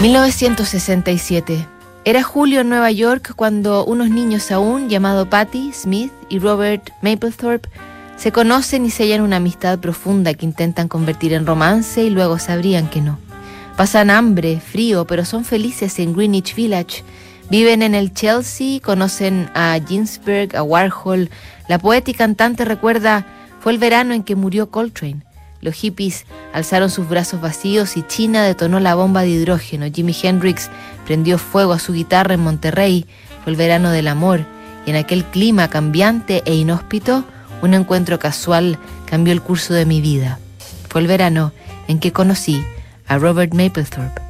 1967. Era julio en Nueva York cuando unos niños aún, llamados Patty Smith y Robert Mapplethorpe, se conocen y sellan una amistad profunda que intentan convertir en romance y luego sabrían que no. Pasan hambre, frío, pero son felices en Greenwich Village. Viven en el Chelsea, conocen a Ginsberg, a Warhol. La poeta y cantante recuerda, fue el verano en que murió Coltrane. Los hippies alzaron sus brazos vacíos y China detonó la bomba de hidrógeno. Jimi Hendrix prendió fuego a su guitarra en Monterrey. Fue el verano del amor. Y en aquel clima cambiante e inhóspito, un encuentro casual cambió el curso de mi vida. Fue el verano en que conocí a Robert Mapplethorpe.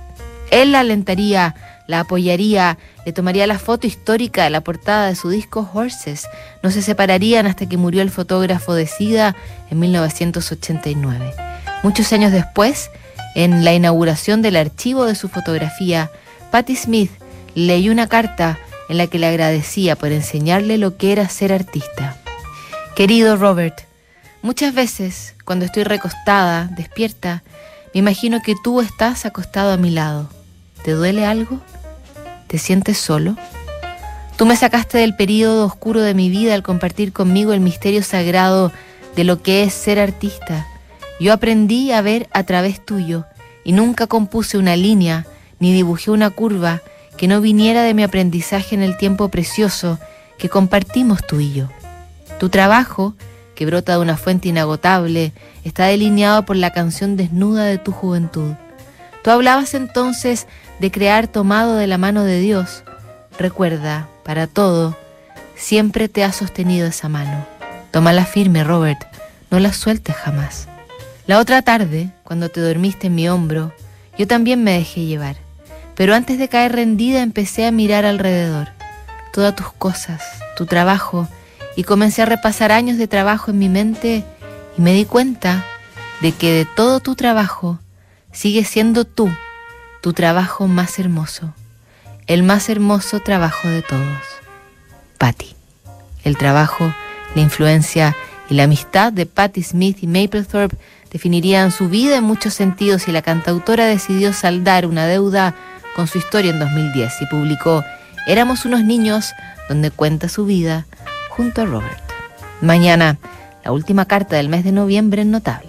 Él alentaría, la apoyaría, le tomaría la foto histórica de la portada de su disco Horses. No se separarían hasta que murió el fotógrafo de Sida en 1989. Muchos años después, en la inauguración del archivo de su fotografía, Patti Smith leyó una carta en la que le agradecía por enseñarle lo que era ser artista. Querido Robert, muchas veces cuando estoy recostada, despierta, me imagino que tú estás acostado a mi lado. ¿Te duele algo? ¿Te sientes solo? Tú me sacaste del período oscuro de mi vida al compartir conmigo el misterio sagrado de lo que es ser artista. Yo aprendí a ver a través tuyo y nunca compuse una línea ni dibujé una curva que no viniera de mi aprendizaje en el tiempo precioso que compartimos tú y yo. Tu trabajo, que brota de una fuente inagotable, está delineado por la canción desnuda de tu juventud. Tú hablabas entonces de crear tomado de la mano de Dios. Recuerda, para todo, siempre te ha sostenido esa mano. Tómala firme, Robert, no la sueltes jamás. La otra tarde, cuando te dormiste en mi hombro, yo también me dejé llevar. Pero antes de caer rendida empecé a mirar alrededor, todas tus cosas, tu trabajo, y comencé a repasar años de trabajo en mi mente y me di cuenta de que de todo tu trabajo sigue siendo tú, tu trabajo más hermoso, el más hermoso trabajo de todos. Patty. El trabajo, la influencia y la amistad de Patty Smith y Mapplethorpe definirían su vida en muchos sentidos y la cantautora decidió saldar una deuda con su historia en 2010 y publicó Éramos unos niños, donde cuenta su vida junto a Robert. Mañana, la última carta del mes de noviembre en Notable.